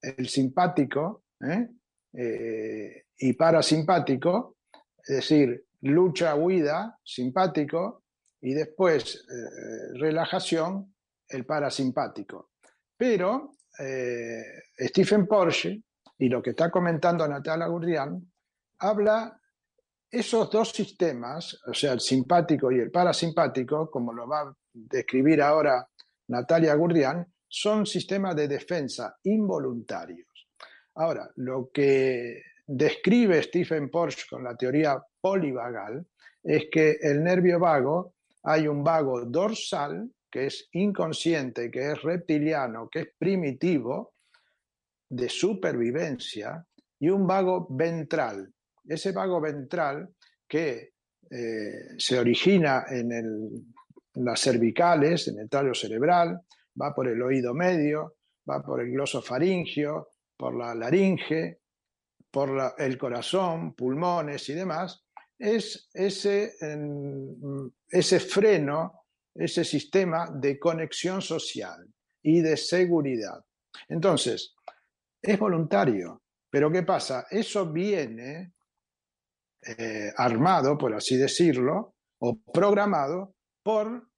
el simpático ¿eh? y parasimpático, es decir, lucha, huida, simpático, y después relajación, el parasimpático. Pero eh, Stephen Porsche y lo que está comentando Natalia Gurdian habla esos dos sistemas, o sea, el simpático y el parasimpático, como lo va a describir ahora Natalia Gurdian, son sistemas de defensa involuntarios. Ahora, lo que describe Stephen Porsche con la teoría polivagal es que el nervio vago, hay un vago dorsal que es inconsciente, que es reptiliano, que es primitivo, de supervivencia, y un vago ventral. Ese vago ventral que eh, se origina en, las cervicales, en el tallo cerebral, va por el oído medio, va por el glosofaringio, por la laringe, por el corazón, pulmones y demás, es ese, ese freno ese sistema de conexión social y de seguridad. Entonces, es voluntario, pero ¿qué pasa? Eso viene eh, armado, por así decirlo, o programado por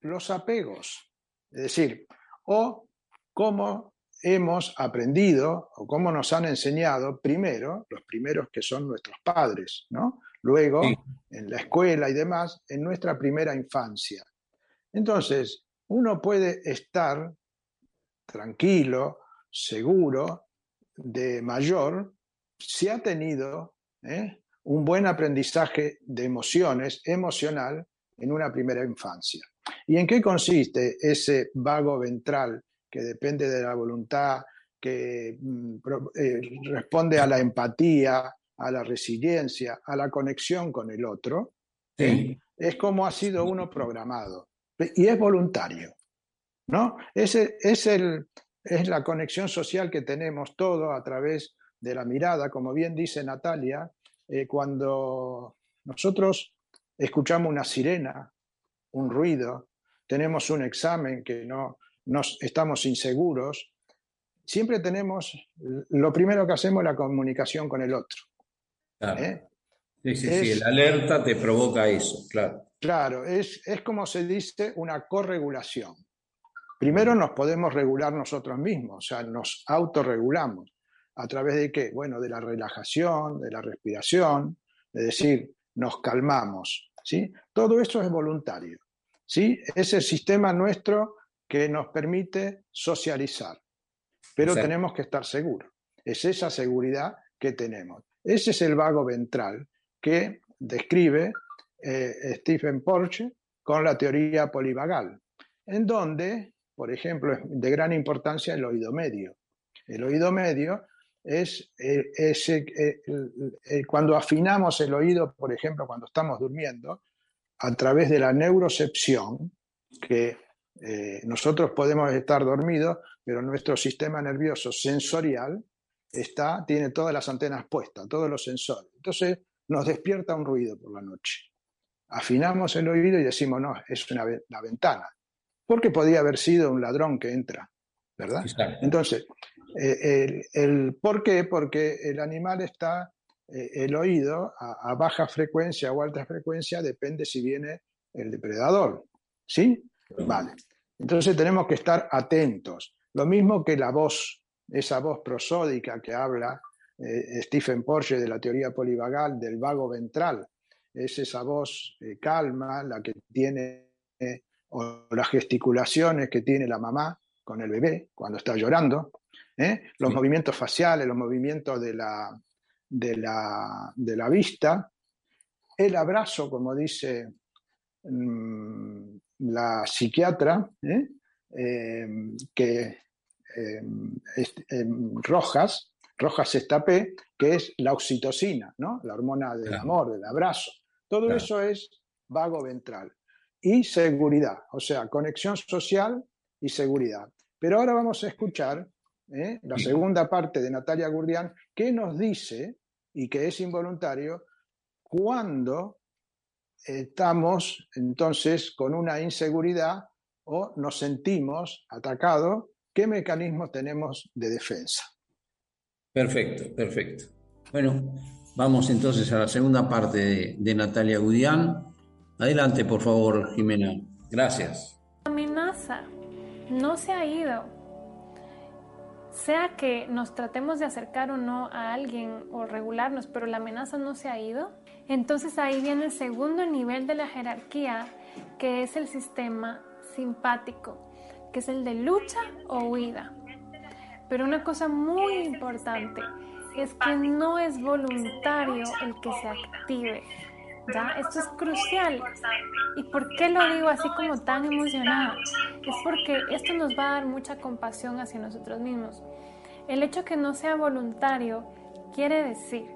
los apegos. Es decir, o cómo hemos aprendido o cómo nos han enseñado primero, los primeros que son nuestros padres, ¿no? Luego, en la escuela y demás, en nuestra primera infancia. Entonces, uno puede estar tranquilo, seguro, de mayor, si ha tenido ¿eh? Un buen aprendizaje de emociones, emocional, en una primera infancia. ¿Y en qué consiste ese vago ventral que depende de la voluntad, que mm, eh, responde a la empatía, a la resiliencia, a la conexión con el otro, ¿eh? es como ha sido uno programado. Y es voluntario. ¿no? Ese, es, el, es la conexión social que tenemos todo a través de la mirada, como bien dice Natalia, eh, cuando nosotros escuchamos una sirena, un ruido, tenemos un examen que no nos estamos inseguros, siempre tenemos, lo primero que hacemos es la comunicación con el otro.
Claro. ¿Eh? Sí, sí, sí, el alerta te provoca eso, claro.
Claro, es, es como se dice una corregulación. Primero nos podemos regular nosotros mismos, o sea, nos autorregulamos. ¿A través de qué? Bueno, de la relajación, de la respiración, es decir, nos calmamos. ¿sí? Todo eso es voluntario. ¿sí? Es el sistema nuestro que nos permite socializar. Pero tenemos que estar seguros. Es esa seguridad que tenemos. Ese es el vago ventral que describe eh, Stephen Porsche con la teoría polivagal, en donde, por ejemplo, es de gran importancia el oído medio. El oído medio es eh, ese, eh, cuando afinamos el oído, por ejemplo, cuando estamos durmiendo, a través de la neurocepción, que nosotros podemos estar dormidos, pero nuestro sistema nervioso sensorial está, tiene todas las antenas puestas, todos los sensores. Entonces nos despierta un ruido por la noche afinamos el oído y decimos, no, es una, ventana, porque podía haber sido un ladrón que entra, ¿verdad? Entonces, eh, el, ¿por qué? Porque el animal está, eh, el oído a, baja frecuencia o alta frecuencia depende si viene el depredador, ¿sí? Vale. Entonces tenemos que estar atentos. Lo mismo que la voz, esa voz prosódica que habla eh, Stephen Porsche de la teoría polivagal del vago ventral, es esa voz calma, la que tiene, o las gesticulaciones que tiene la mamá con el bebé cuando está llorando, ¿eh? los movimientos faciales, los movimientos de la, de la, vista, el abrazo, como dice mm, la psiquiatra, ¿eh? em, que em, em, Rojas, Rojas Estapé, que es la oxitocina, ¿no? la hormona del amor, del abrazo. Todo eso es vago ventral. Y seguridad, o sea, conexión social y seguridad. Pero ahora vamos a escuchar ¿eh? la segunda parte de Natalia Gurdian, que nos dice, y que es involuntario, cuando estamos entonces con una inseguridad o nos sentimos atacados, qué mecanismos tenemos de defensa.
Perfecto, perfecto. Bueno, Vamos entonces a la segunda parte de, Natalia Gudián. Adelante, por favor, Jimena. Gracias.
La amenaza no se ha ido. Sea que nos tratemos de acercar o no a alguien o regularnos, pero la amenaza no se ha ido. Entonces ahí viene el segundo nivel de la jerarquía, que es el sistema simpático, que es el de lucha o huida. Pero una cosa muy importante, es que no es voluntario el que se active. ¿Ya? Esto es crucial. ¿Y por qué lo digo así como tan emocionada? Es porque esto nos va a dar mucha compasión hacia nosotros mismos. El hecho que no sea voluntario quiere decir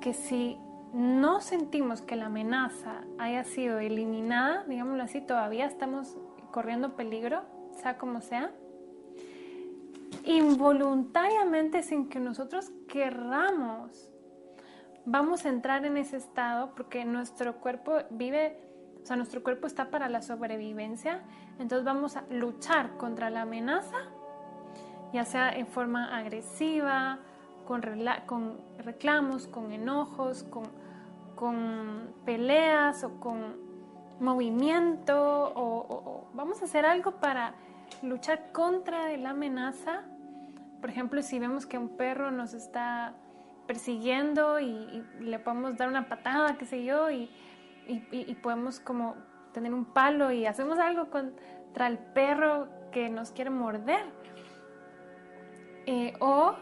que si no sentimos que la amenaza haya sido eliminada, digámoslo así, todavía estamos corriendo peligro, sea como sea, involuntariamente sin que nosotros querramos, vamos a entrar en ese estado porque nuestro cuerpo vive, o sea, nuestro cuerpo está para la sobrevivencia, entonces vamos a luchar contra la amenaza, ya sea en forma agresiva, con, reclamos, con enojos, con, con, peleas o con movimiento, o. Vamos a hacer algo para luchar contra la amenaza. Por ejemplo, si vemos que un perro nos está persiguiendo y, le podemos dar una patada, qué sé yo, y, podemos como tener un palo y hacemos algo contra el perro que nos quiere morder. Eh, o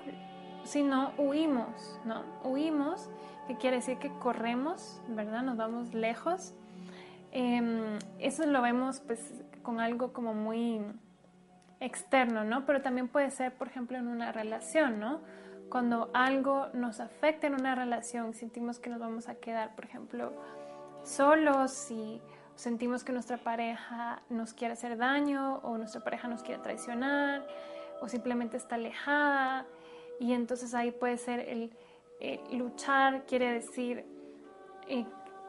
si no, huimos, ¿no? Huimos, que quiere decir que corremos, ¿verdad? Nos vamos lejos. Em, eso lo vemos pues con algo como muy externo, ¿no? Pero también puede ser, por ejemplo, en una relación, ¿no? Cuando algo nos afecta en una relación, sentimos que nos vamos a quedar, por ejemplo, solos y sentimos que nuestra pareja nos quiere hacer daño o nuestra pareja nos quiere traicionar o simplemente está alejada y entonces ahí puede ser el, luchar, quiere decir eh,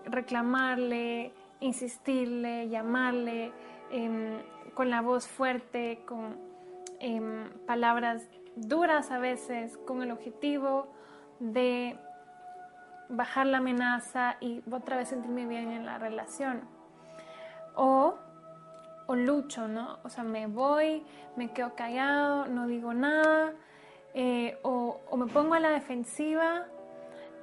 reclamarle, insistirle, llamarle em, con la voz fuerte, con em, palabras duras a veces, con el objetivo de bajar la amenaza y otra vez sentirme bien en la relación. O, o lucho, ¿no? O sea, me voy, me quedo callado, no digo nada, eh, o, o me pongo a la defensiva,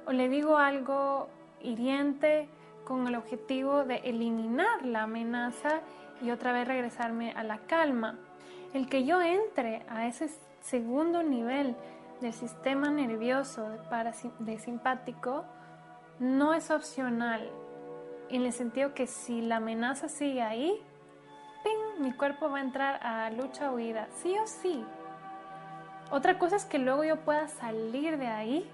o le digo algo hiriente con el objetivo de eliminar la amenaza y otra vez regresarme a la calma. El que yo entre a ese segundo nivel del sistema nervioso de, simpático no es opcional, en el sentido que si la amenaza sigue ahí, ¡ping! mi cuerpo va a entrar a lucha o huida, sí o sí. Otra cosa es que luego yo pueda salir de ahí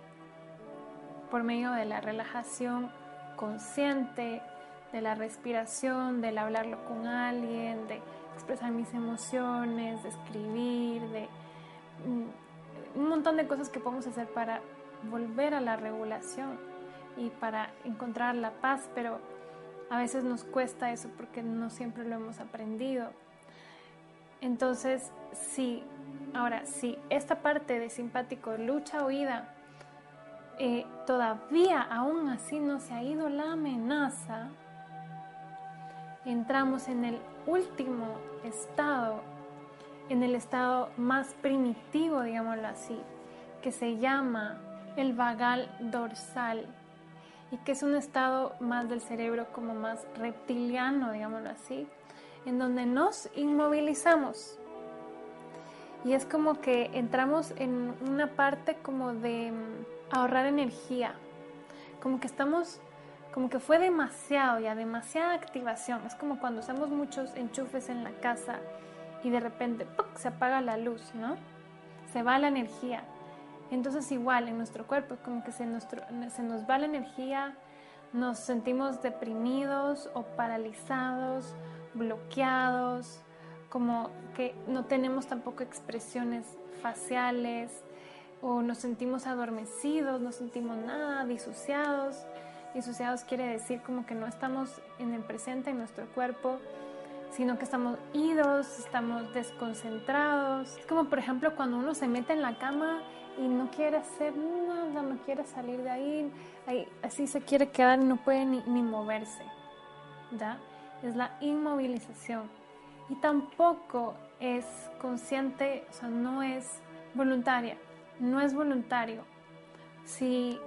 por medio de la relajación consciente, de la respiración, del hablarlo con alguien, de expresar mis emociones, de escribir, de un montón de cosas que podemos hacer para volver a la regulación y para encontrar la paz, pero a veces nos cuesta eso porque no siempre lo hemos aprendido. Entonces, sí, ahora, si esta parte de simpático, lucha, huida, eh, todavía aún así no se ha ido la amenaza, entramos en el último estado, en el estado más primitivo, digámoslo así, que se llama el vagal dorsal y que es un estado más del cerebro como más reptiliano, digámoslo así, en donde nos inmovilizamos. Y es como que entramos en una parte como de ahorrar energía. Como que estamos, como que fue demasiado ya, demasiada activación. Es como cuando usamos muchos enchufes en la casa y de repente se apaga la luz, ¿no? Se va la energía. Entonces igual en nuestro cuerpo es como que se, nuestro, se nos va la energía, nos sentimos deprimidos o paralizados, bloqueados, como que no tenemos tampoco expresiones faciales, o nos sentimos adormecidos, no sentimos nada, disociados. Disociados quiere decir como que no estamos en el presente, en nuestro cuerpo, sino que estamos idos, estamos desconcentrados. Es como por ejemplo cuando uno se mete en la cama y no quiere hacer nada, no quiere salir de ahí, así se quiere quedar y no puede ni, ni moverse. ¿ya? Es la inmovilización. Y tampoco es consciente, o sea, no es voluntaria no es voluntario. Si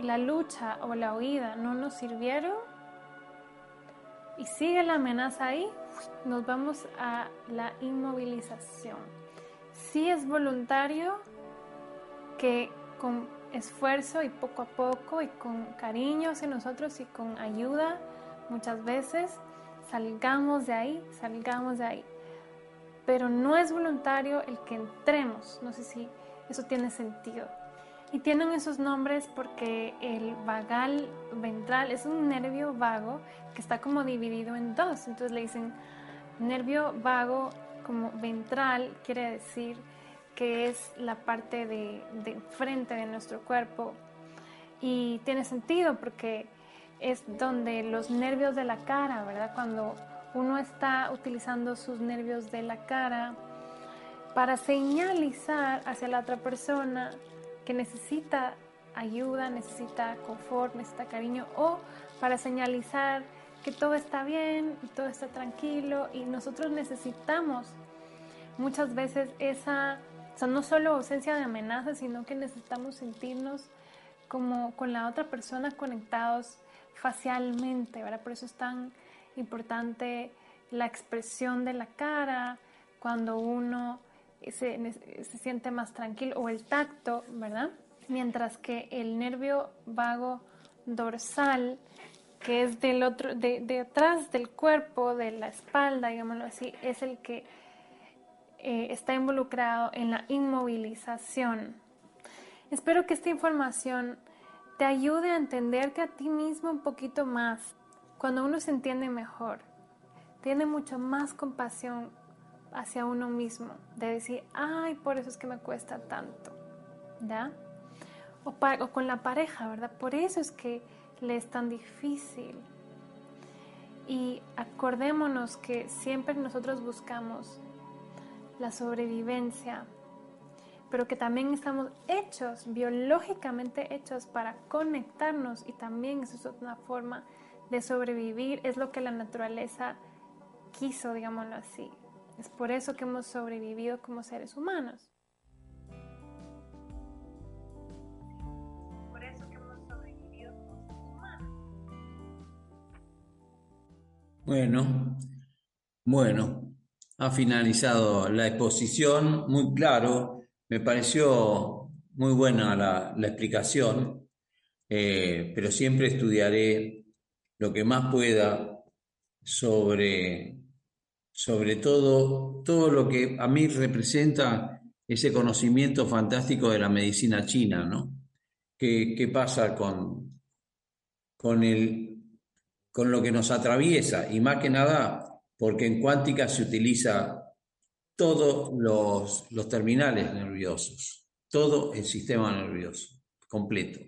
la lucha o la huida no nos sirvieron y sigue la amenaza ahí, nos vamos a la inmovilización. Si es voluntario, que con esfuerzo y poco a poco y con cariño hacia nosotros y con ayuda, muchas veces salgamos de ahí, salgamos de ahí. Pero no es voluntario el que entremos. No sé si eso tiene sentido. Y tienen esos nombres porque el vagal ventral es un nervio vago que está como dividido en dos. Entonces le dicen nervio vago como ventral, quiere decir que es la parte de, de frente de nuestro cuerpo. Y tiene sentido porque es donde los nervios de la cara, ¿verdad? Cuando uno está utilizando sus nervios de la cara, para señalizar hacia la otra persona que necesita ayuda, necesita confort, necesita cariño o para señalizar que todo está bien y todo está tranquilo y nosotros necesitamos muchas veces esa, o sea, no solo ausencia de amenazas, sino que necesitamos sentirnos como con la otra persona conectados facialmente, ¿verdad? Por eso es tan importante la expresión de la cara, cuando uno se, se siente más tranquilo, o el tacto, ¿verdad? Mientras que el nervio vago dorsal, que es del otro, de, de del cuerpo, de la espalda, digámoslo así, es el que eh, está involucrado en la inmovilización. Espero que esta información te ayude a entenderte a ti mismo un poquito más. Cuando uno se entiende mejor, tiene mucho más compasión hacia uno mismo, de decir, ay, por eso es que me cuesta tanto, ¿ya? O, o con la pareja, ¿verdad? Por eso es que le es tan difícil. Y acordémonos que siempre nosotros buscamos la sobrevivencia, pero que también estamos hechos, biológicamente hechos para conectarnos y también eso es una forma de sobrevivir, es lo que la naturaleza quiso, digámoslo así. Es por eso que hemos sobrevivido como seres humanos. Por eso que hemos sobrevivido como seres humanos.
Bueno, bueno, ha finalizado la exposición, muy claro, me pareció muy buena la, explicación, eh, pero siempre estudiaré lo que más pueda sobre, sobre todo, todo lo que a mí representa ese conocimiento fantástico de la medicina china, ¿no? ¿Qué, pasa con, con, el, con lo que nos atraviesa? Y más que nada, porque en cuántica se utiliza todos los, los terminales nerviosos, todo el sistema nervioso completo.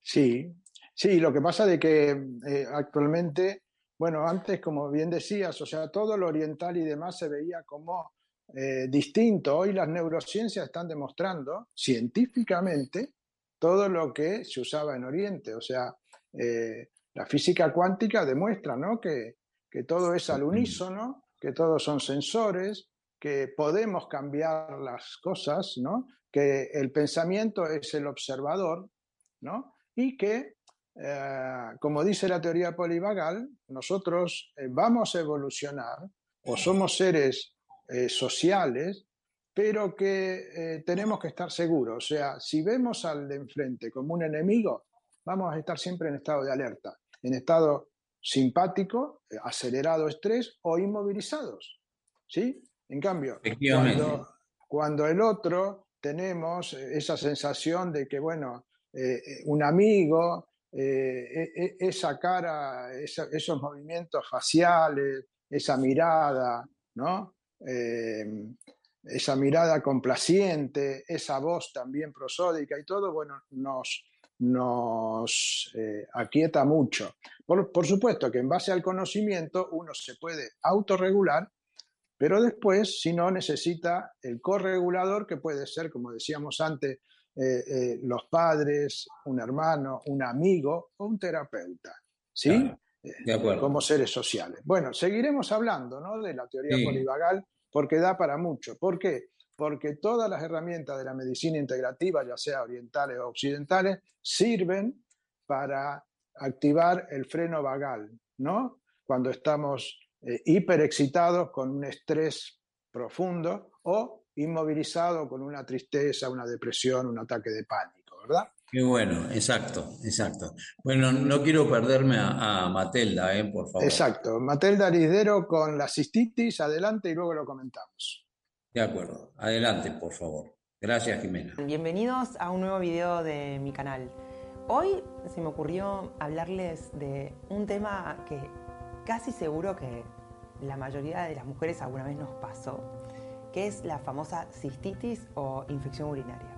Sí, Sí, lo que pasa de que eh, actualmente, bueno, antes, como bien decías, o sea, todo lo oriental y demás se veía como eh, distinto. Hoy las neurociencias están demostrando científicamente todo lo que se usaba en Oriente. O sea, eh, la física cuántica demuestra ¿no? que, que todo es al unísono, que todos son sensores, que podemos cambiar las cosas, ¿no? que el pensamiento es el observador, ¿no? y que eh, como dice la teoría polivagal, nosotros eh, vamos a evolucionar o somos seres eh, sociales, pero que tenemos que estar seguros. O sea, si vemos al de enfrente como un enemigo, vamos a estar siempre en estado de alerta, en estado simpático, acelerado estrés o inmovilizados. ¿Sí? En cambio, cuando, cuando el otro tenemos esa sensación de que, bueno, un amigo, eh, e, e, esa cara, esos movimientos faciales, esa mirada, ¿no? Eh, esa mirada complaciente, esa voz también prosódica y todo, bueno, nos, nos eh, aquieta mucho. Por, por, supuesto que en base al conocimiento uno se puede autorregular, pero después, si no, necesita el corregulador que puede ser, como decíamos antes, eh, eh, los padres, un hermano, un amigo o un terapeuta. ¿Sí?
de acuerdo.
Como seres sociales. Bueno, seguiremos hablando ¿no? de la teoría polivagal porque da para mucho. ¿Por qué? Porque todas las herramientas de la medicina integrativa, ya sea orientales o occidentales, sirven para activar el freno vagal, ¿no? Cuando estamos eh, hiperexcitados con un estrés profundo o inmovilizado con una tristeza, una depresión, un ataque de pánico, ¿verdad?
Qué bueno, exacto, exacto. Bueno, no quiero perderme a, Matelda, ¿eh? por favor.
Exacto, Matelda Lidero con la cistitis, adelante y luego lo comentamos.
De acuerdo, adelante, por favor. Gracias, Jimena.
Bienvenidos a un nuevo video de mi canal. Hoy se me ocurrió hablarles de un tema que casi seguro que la mayoría de las mujeres alguna vez nos pasó que es la famosa cistitis o infección urinaria.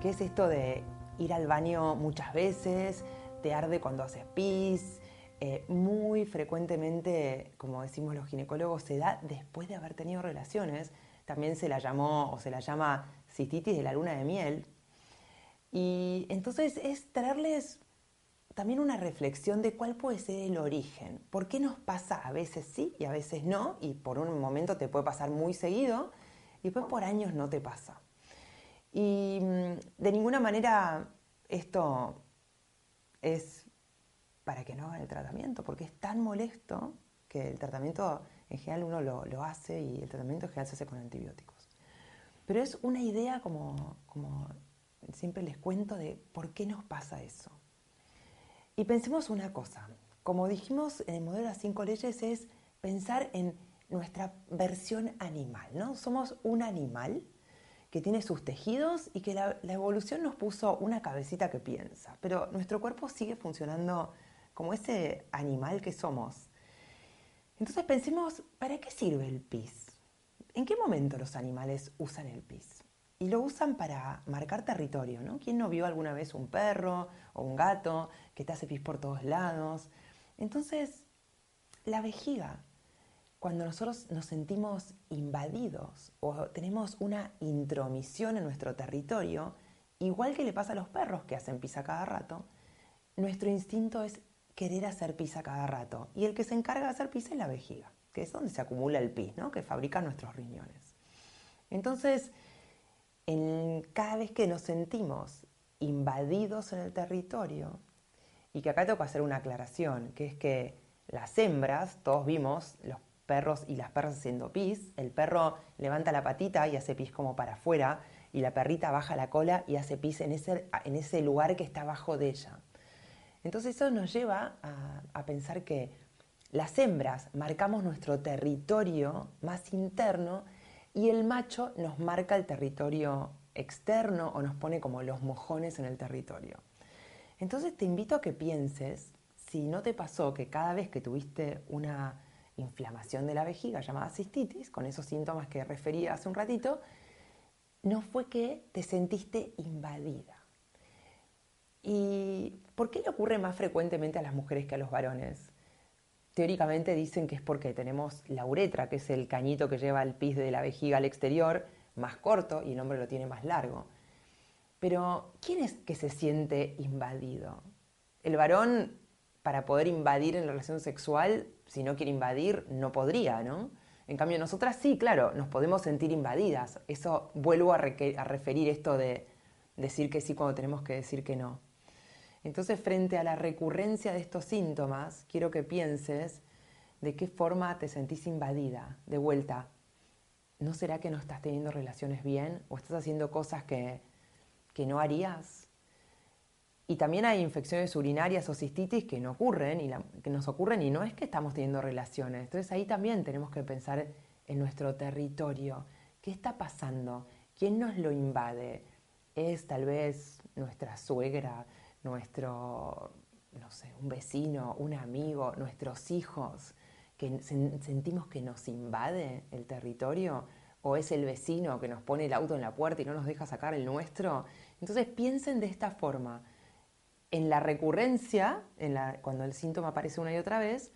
¿Qué es esto de ir al baño muchas veces, te arde cuando haces pis? Eh, muy frecuentemente, como decimos los ginecólogos, se da después de haber tenido relaciones. También se la llamó o se la llama cistitis de la luna de miel. Y entonces es traerles también una reflexión de cuál puede ser el origen. ¿Por qué nos pasa a veces sí y a veces no? Y por un momento te puede pasar muy seguido y después por años no te pasa. Y mm, de ninguna manera esto es para que no hagan el tratamiento, porque es tan molesto que el tratamiento en general uno lo, hace y el tratamiento en general se hace con antibióticos. Pero es una idea como, como siempre les cuento de por qué nos pasa eso. Y pensemos una cosa, como dijimos en el modelo de las cinco leyes, es pensar en nuestra versión animal, ¿no? Somos un animal que tiene sus tejidos y que la, evolución nos puso una cabecita que piensa, pero nuestro cuerpo sigue funcionando como ese animal que somos. Entonces pensemos, ¿para qué sirve el pis? ¿En qué momento los animales usan el pis? Y lo usan para marcar territorio, ¿no? ¿Quién no vio alguna vez un perro o un gato que te hace pis por todos lados? Entonces, la vejiga cuando nosotros nos sentimos invadidos o tenemos una intromisión en nuestro territorio, igual que le pasa a los perros que hacen pis a cada rato, nuestro instinto es querer hacer pis a cada rato. Y el que se encarga de hacer pis es la vejiga, que es donde se acumula el pis, ¿no? que fabrica nuestros riñones. Entonces, en, cada vez que nos sentimos invadidos en el territorio, y que acá tengo que hacer una aclaración, que es que las hembras, todos vimos los perros y las perras haciendo pis. El perro levanta la patita y hace pis como para afuera y la perrita baja la cola y hace pis en ese, en ese lugar que está abajo de ella. Entonces eso nos lleva a, a pensar que las hembras marcamos nuestro territorio más interno y el macho nos marca el territorio externo o nos pone como los mojones en el territorio. Entonces te invito a que pienses si no te pasó que cada vez que tuviste una inflamación de la vejiga llamada cistitis, con esos síntomas que referí hace un ratito, no fue que te sentiste invadida. ¿Y por qué le ocurre más frecuentemente a las mujeres que a los varones? Teóricamente dicen que es porque tenemos la uretra, que es el cañito que lleva el pis de la vejiga al exterior, más corto y el hombre lo tiene más largo. Pero, ¿quién es que se siente invadido? El varón, para poder invadir en la relación sexual, si no quiere invadir, no podría, ¿no? En cambio, nosotras sí, claro, nos podemos sentir invadidas. Eso vuelvo a, referir esto de decir que sí cuando tenemos que decir que no. Entonces, frente a la recurrencia de estos síntomas, quiero que pienses de qué forma te sentís invadida, de vuelta. ¿No será que no estás teniendo relaciones bien o estás haciendo cosas que, que no harías? Y también hay infecciones urinarias o cistitis que no ocurren y que nos ocurren y no es que estamos teniendo relaciones. Entonces ahí también tenemos que pensar en nuestro territorio. ¿Qué está pasando? ¿Quién nos lo invade? ¿Es tal vez nuestra suegra, nuestro, no sé, un vecino, un amigo, nuestros hijos, que sentimos que nos invade el territorio? ¿O es el vecino que nos pone el auto en la puerta y no nos deja sacar el nuestro? Entonces piensen de esta forma en la recurrencia, en la, cuando el síntoma aparece una y otra vez,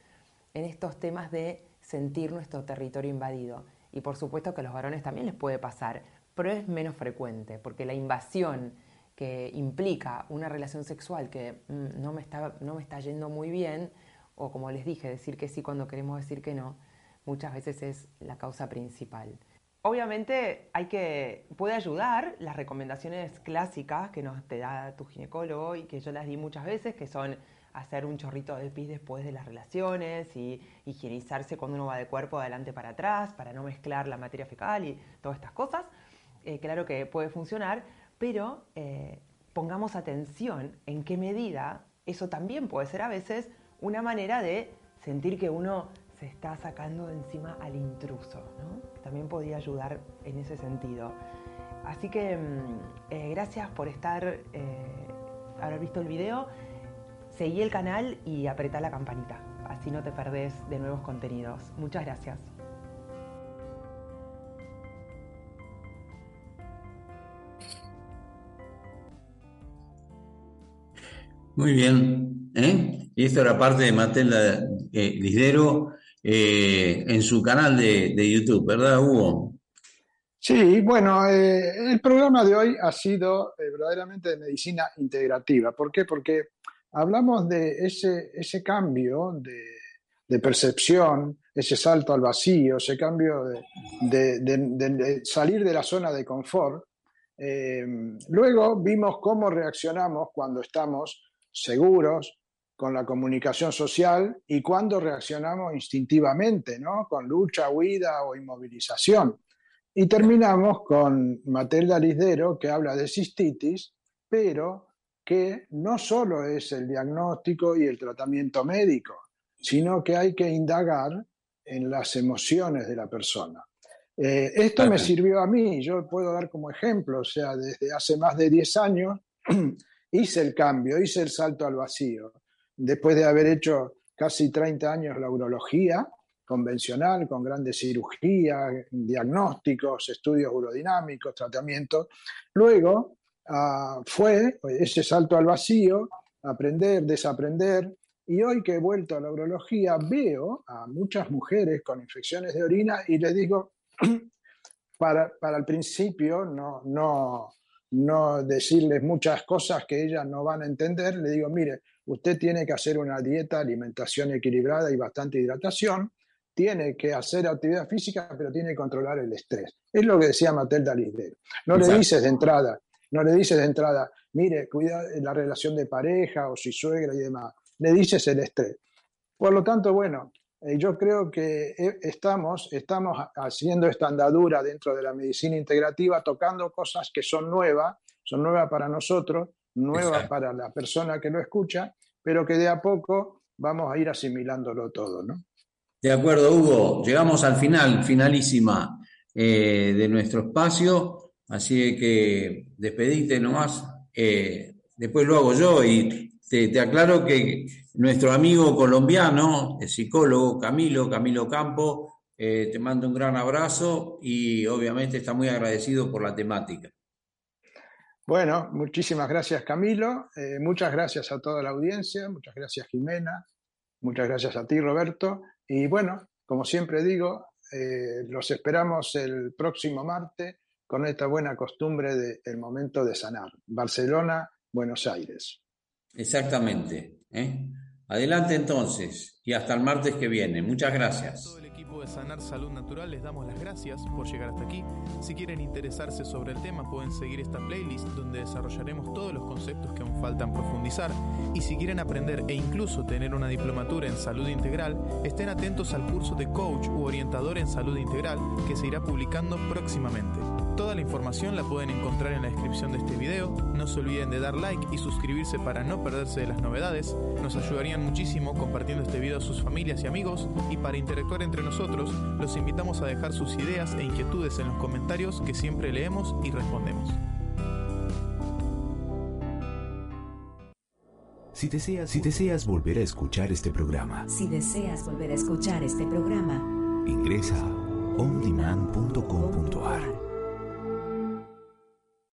en estos temas de sentir nuestro territorio invadido. Y por supuesto que a los varones también les puede pasar, pero es menos frecuente, porque la invasión que implica una relación sexual que mm, no, me está, no me está yendo muy bien, o como les dije, decir que sí cuando queremos decir que no, muchas veces es la causa principal. Obviamente hay que, puede ayudar las recomendaciones clásicas que nos te da tu ginecólogo y que yo las di muchas veces, que son hacer un chorrito de pis después de las relaciones y higienizarse cuando uno va de cuerpo adelante para atrás para no mezclar la materia fecal y todas estas cosas. Eh, claro que puede funcionar, pero eh, pongamos atención en qué medida eso también puede ser a veces una manera de sentir que uno se está sacando de encima al intruso, ¿no? También podría ayudar en ese sentido. Así que mm, eh, gracias por estar, eh, haber visto el video. Seguí el canal y apretá la campanita, así no te perdés de nuevos contenidos. Muchas gracias.
Muy bien. ¿eh? Y esto era parte de Matela Lidero eh, en su canal de, YouTube, ¿verdad, Hugo?
Sí, bueno, eh, el programa de hoy ha sido eh, verdaderamente de medicina integrativa. ¿Por qué? Porque hablamos de ese, ese cambio de, percepción, ese salto al vacío, ese cambio de, de salir de la zona de confort. luego vimos cómo reaccionamos cuando estamos seguros, con la comunicación social y cuando reaccionamos instintivamente, ¿no? con lucha, huida o inmovilización. Y terminamos con Matilda Lisdero, que habla de cistitis, pero que no solo es el diagnóstico y el tratamiento médico, sino que hay que indagar en las emociones de la persona. Eh, esto me sirvió a mí, yo puedo dar como ejemplo, o sea, desde hace más de 10 años hice el cambio, hice el salto al vacío, después de haber hecho casi 30 años la urología convencional, con grandes cirugías, diagnósticos, estudios urodinámicos, tratamientos. Luego ah, fue ese salto al vacío, aprender, desaprender, y hoy que he vuelto a la urología veo a muchas mujeres con infecciones de orina y les digo, para, para el principio no, no, no decirles muchas cosas que ellas no van a entender, le digo, mire, usted tiene que hacer una dieta, alimentación equilibrada y bastante hidratación, tiene que hacer actividad física, pero tiene que controlar el estrés. Es lo que decía Matilda Lisdero. No le dices de entrada, no le dices de entrada, mire, cuida la relación de pareja o si suegra y demás. Le dices el estrés. Por lo tanto, bueno, eh, yo creo que eh, estamos, estamos haciendo esta andadura dentro de la medicina integrativa, tocando cosas que son nuevas, son nuevas para nosotros, nuevas para la persona que lo escucha, pero que de a poco vamos a ir asimilándolo todo, ¿no?
De acuerdo, Hugo. Llegamos al final, finalísima eh, de nuestro espacio, así que despedite nomás. después lo hago yo y te, aclaro que nuestro amigo colombiano, el psicólogo Camilo, Camilo Campo, eh, te mando un gran abrazo y obviamente está muy agradecido por la temática.
Bueno, muchísimas gracias Camilo, eh, muchas gracias a toda la audiencia, muchas gracias Jimena, muchas gracias a ti Roberto y bueno, como siempre digo, eh, los esperamos el próximo martes con esta buena costumbre del momento de sanar. Barcelona, Buenos Aires.
Exactamente. ¿eh? Adelante entonces y hasta el martes que viene. Muchas gracias.
De Sanar Salud Natural les damos las gracias por llegar hasta aquí. Si quieren interesarse sobre el tema pueden seguir esta playlist donde desarrollaremos todos los conceptos que aún faltan profundizar. Y si quieren aprender e incluso tener una diplomatura en salud integral, estén atentos al curso de coach u orientador en salud integral que se irá publicando próximamente. Toda la información la pueden encontrar en la descripción de este video. No se olviden de dar like y suscribirse para no perderse de las novedades. Nos ayudarían muchísimo compartiendo este video a sus familias y amigos. Y para interactuar entre nosotros, los invitamos a dejar sus ideas e inquietudes en los comentarios que siempre leemos y respondemos.
Si deseas, si deseas volver a escuchar este programa,
Si deseas volver a escuchar este programa,
ingresa a ondemand.com.ar